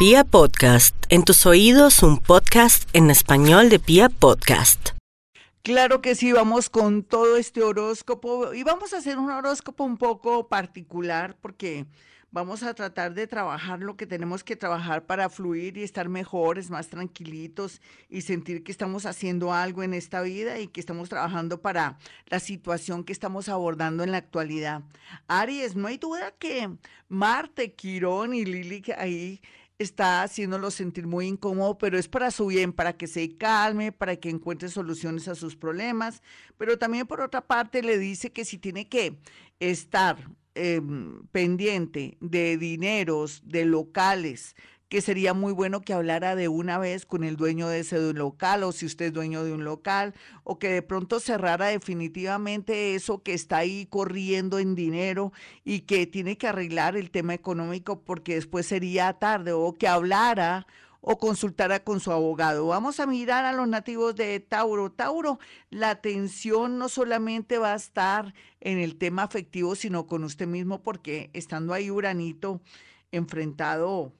Pia Podcast, en tus oídos un podcast en español de Pia Podcast. Claro que sí, vamos con todo este horóscopo y vamos a hacer un horóscopo un poco particular porque vamos a tratar de trabajar lo que tenemos que trabajar para fluir y estar mejores, más tranquilitos y sentir que estamos haciendo algo en esta vida y que estamos trabajando para la situación que estamos abordando en la actualidad. Aries, no hay duda que Marte, Quirón y Lili ahí está haciéndolo sentir muy incómodo, pero es para su bien, para que se calme, para que encuentre soluciones a sus problemas, pero también por otra parte le dice que si tiene que estar em, pendiente de dineros, de locales, que sería muy bueno que hablara de una vez con el dueño de ese local o si usted es dueño de un local o que de pronto cerrara definitivamente eso que está ahí corriendo en dinero y que tiene que arreglar el tema económico porque después sería tarde o que hablara o consultara con su abogado. Vamos a mirar a los nativos de Tauro. Tauro, la atención no solamente va a estar en el tema afectivo, sino con usted mismo, porque estando ahí Uranito enfrentado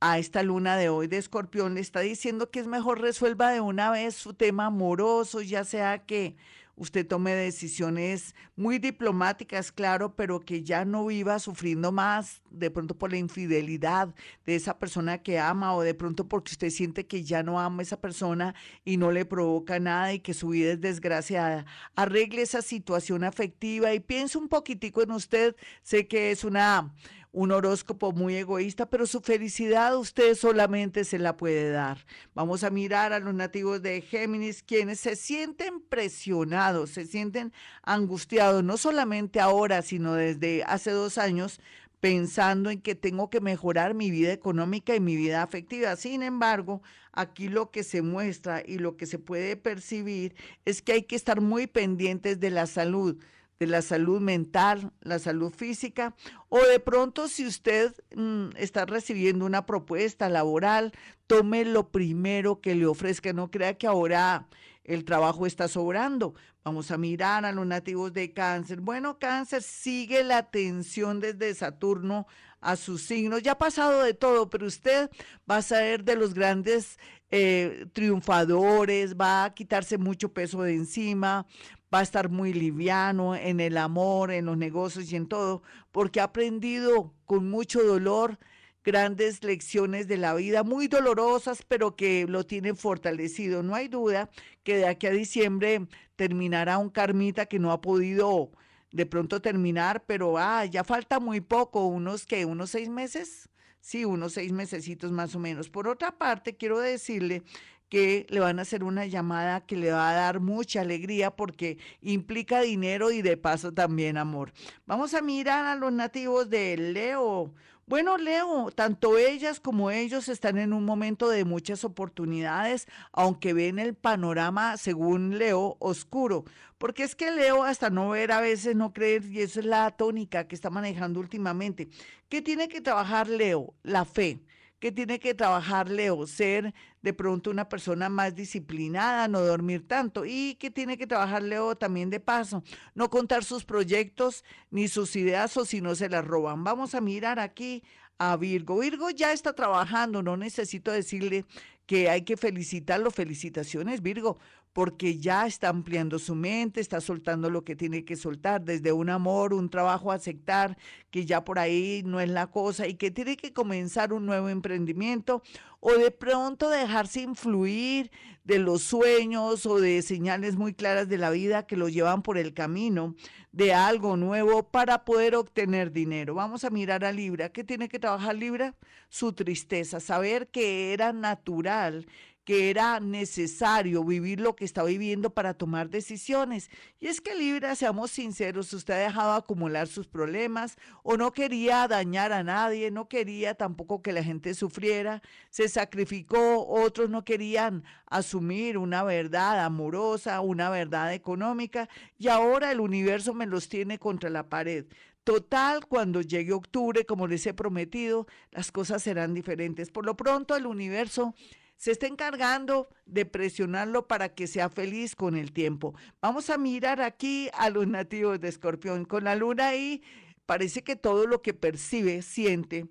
a esta luna de hoy de escorpión le está diciendo que es mejor resuelva de una vez su tema amoroso, ya sea que usted tome decisiones muy diplomáticas, claro, pero que ya no viva sufriendo más de pronto por la infidelidad de esa persona que ama o de pronto porque usted siente que ya no ama a esa persona y no le provoca nada y que su vida es desgraciada. Arregle esa situación afectiva y piense un poquitico en usted. Sé que es una un horóscopo muy egoísta, pero su felicidad usted solamente se la puede dar. Vamos a mirar a los nativos de Géminis, quienes se sienten presionados, se sienten angustiados, no solamente ahora, sino desde hace dos años, pensando en que tengo que mejorar mi vida económica y mi vida afectiva. Sin embargo, aquí lo que se muestra y lo que se puede percibir es que hay que estar muy pendientes de la salud de la salud mental, la salud física, o de pronto si usted mm, está recibiendo una propuesta laboral, tome lo primero que le ofrezca, no crea que ahora el trabajo está sobrando. Vamos a mirar a los nativos de cáncer. Bueno, cáncer sigue la atención desde Saturno a sus signos. Ya ha pasado de todo, pero usted va a ser de los grandes eh, triunfadores, va a quitarse mucho peso de encima, va a estar muy liviano en el amor, en los negocios y en todo, porque ha aprendido con mucho dolor grandes lecciones de la vida, muy dolorosas, pero que lo tienen fortalecido. No hay duda que de aquí a diciembre terminará un karmita que no ha podido de pronto terminar, pero ah, ya falta muy poco, unos que, unos seis meses, sí, unos seis mesecitos más o menos. Por otra parte, quiero decirle que le van a hacer una llamada que le va a dar mucha alegría porque implica dinero y de paso también amor. Vamos a mirar a los nativos de Leo. Bueno, Leo, tanto ellas como ellos están en un momento de muchas oportunidades, aunque ven el panorama, según Leo, oscuro. Porque es que Leo, hasta no ver, a veces no creer, y eso es la tónica que está manejando últimamente. ¿Qué tiene que trabajar Leo? La fe que tiene que trabajar Leo, ser de pronto una persona más disciplinada, no dormir tanto y que tiene que trabajar Leo también de paso, no contar sus proyectos ni sus ideas o si no se las roban. Vamos a mirar aquí a Virgo. Virgo ya está trabajando, no necesito decirle que hay que felicitarlo. Felicitaciones, Virgo, porque ya está ampliando su mente, está soltando lo que tiene que soltar, desde un amor, un trabajo, aceptar que ya por ahí no es la cosa y que tiene que comenzar un nuevo emprendimiento o de pronto dejarse influir de los sueños o de señales muy claras de la vida que lo llevan por el camino de algo nuevo para poder obtener dinero. Vamos a mirar a Libra. ¿Qué tiene que trabajar Libra? Su tristeza, saber que era natural que era necesario vivir lo que está viviendo para tomar decisiones. Y es que Libra, seamos sinceros, usted ha dejado acumular sus problemas o no quería dañar a nadie, no quería tampoco que la gente sufriera, se sacrificó, otros no querían asumir una verdad amorosa, una verdad económica y ahora el universo me los tiene contra la pared. Total, cuando llegue octubre, como les he prometido, las cosas serán diferentes. Por lo pronto, el universo se está encargando de presionarlo para que sea feliz con el tiempo. Vamos a mirar aquí a los nativos de Escorpión. Con la luna ahí, parece que todo lo que percibe, siente,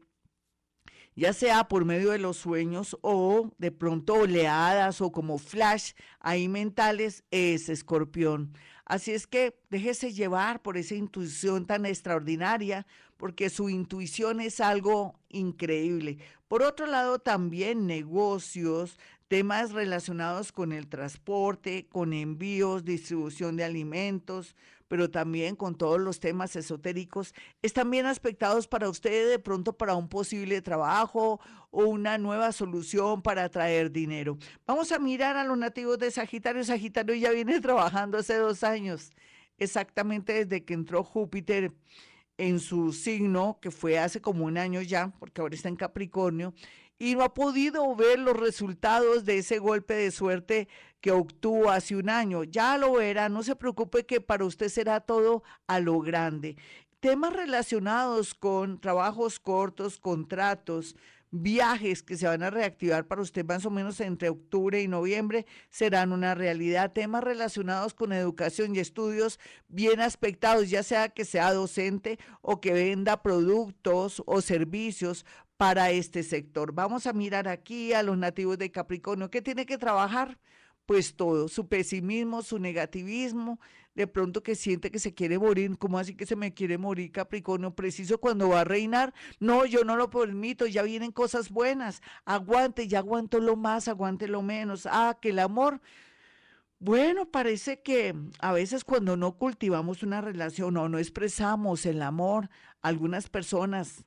ya sea por medio de los sueños o de pronto oleadas o como flash ahí mentales, es escorpión. Así es que déjese llevar por esa intuición tan extraordinaria, porque su intuición es algo increíble. Por otro lado, también negocios, temas relacionados con el transporte, con envíos, distribución de alimentos, pero también con todos los temas esotéricos, están bien aspectados para ustedes de pronto para un posible trabajo o una nueva solución para atraer dinero. Vamos a mirar a los nativos de Sagitario. Sagitario ya viene trabajando hace dos años, exactamente desde que entró Júpiter en su signo, que fue hace como un año ya, porque ahora está en Capricornio, y no ha podido ver los resultados de ese golpe de suerte que obtuvo hace un año. Ya lo verá, no se preocupe que para usted será todo a lo grande. Temas relacionados con trabajos cortos, contratos, viajes que se van a reactivar para usted más o menos entre octubre y noviembre serán una realidad. Temas relacionados con educación y estudios bien aspectados, ya sea que sea docente o que venda productos o servicios para este sector. Vamos a mirar aquí a los nativos de Capricornio. ¿Qué tiene que trabajar? Pues todo, su pesimismo, su negativismo, de pronto que siente que se quiere morir, ¿cómo así que se me quiere morir Capricornio? Preciso cuando va a reinar, no, yo no lo permito, ya vienen cosas buenas, aguante, ya aguanto lo más, aguante lo menos, ah, que el amor... Bueno, parece que a veces cuando no cultivamos una relación o no expresamos el amor, algunas personas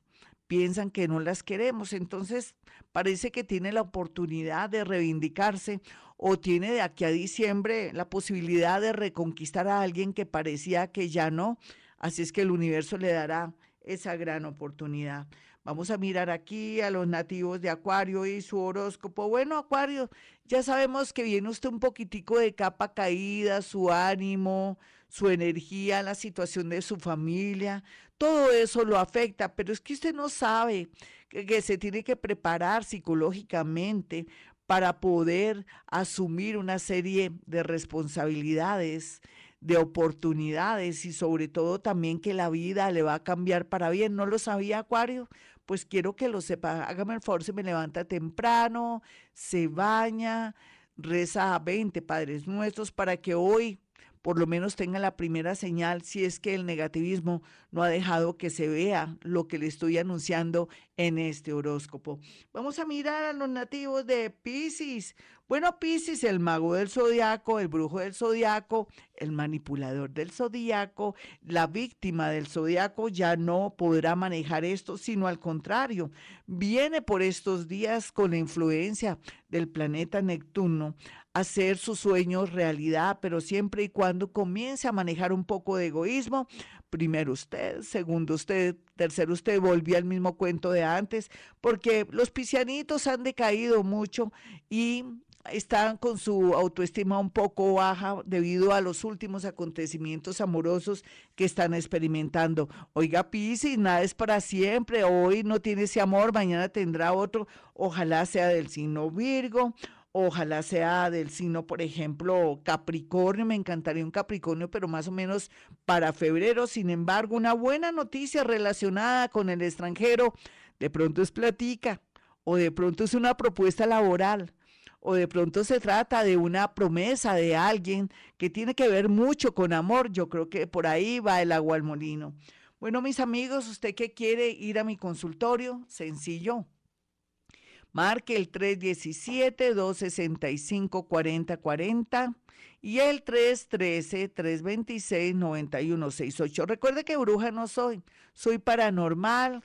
piensan que no las queremos. Entonces, parece que tiene la oportunidad de reivindicarse o tiene de aquí a diciembre la posibilidad de reconquistar a alguien que parecía que ya no. Así es que el universo le dará esa gran oportunidad. Vamos a mirar aquí a los nativos de Acuario y su horóscopo. Bueno, Acuario, ya sabemos que viene usted un poquitico de capa caída, su ánimo, su energía, la situación de su familia, todo eso lo afecta, pero es que usted no sabe que, se tiene que preparar psicológicamente para poder asumir una serie de responsabilidades, de oportunidades y sobre todo también que la vida le va a cambiar para bien. ¿No lo sabía Acuario? Pues quiero que lo sepa. Hágame el favor, se me levanta temprano, se baña, reza a 20 Padres Nuestros para que hoy por lo menos tenga la primera señal si es que el negativismo no ha dejado que se vea lo que le estoy anunciando en este horóscopo. Vamos a mirar a los nativos de Pisces. Bueno, Pisces, el mago del zodiaco, el brujo del zodiaco, el manipulador del zodiaco, la víctima del zodiaco ya no podrá manejar esto, sino al contrario, viene por estos días con la influencia del planeta Neptuno hacer sus sueños realidad, pero siempre y cuando comience a manejar un poco de egoísmo, primero usted, segundo usted, tercero usted, volvió al mismo cuento de antes, porque los piscianitos han decaído mucho y están con su autoestima un poco baja debido a los últimos acontecimientos amorosos que están experimentando. Oiga, Piscis, nada es para siempre. Hoy no tiene ese amor, mañana tendrá otro. Ojalá sea del signo Virgo. Ojalá sea del signo, por ejemplo, Capricornio, me encantaría un Capricornio, pero más o menos para febrero. Sin embargo, una buena noticia relacionada con el extranjero, de pronto es platica o de pronto es una propuesta laboral o de pronto se trata de una promesa de alguien que tiene que ver mucho con amor. Yo creo que por ahí va el agua al molino. Bueno, mis amigos, usted que quiere ir a mi consultorio, sencillo. Marque el 317-265-4040 y el 313-326-9168. Recuerde que bruja no soy, soy paranormal,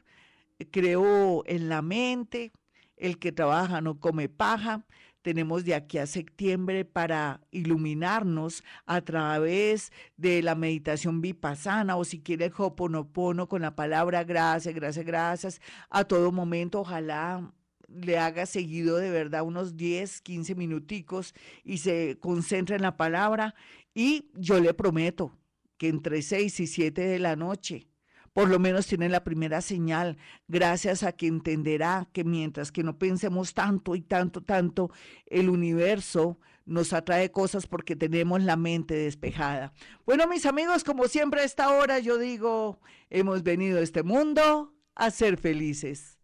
creo en la mente, el que trabaja no come paja tenemos de aquí a septiembre para iluminarnos a través de la meditación vipassana o si quiere Hoponopono con la palabra gracias, gracias, gracias. A todo momento, ojalá le haga seguido de verdad unos 10, 15 minuticos y se concentre en la palabra y yo le prometo que entre 6 y 7 de la noche por lo menos tiene la primera señal, gracias a que entenderá que mientras que no pensemos tanto y tanto, tanto, el universo nos atrae cosas porque tenemos la mente despejada. Bueno, mis amigos, como siempre a esta hora yo digo, hemos venido a este mundo a ser felices.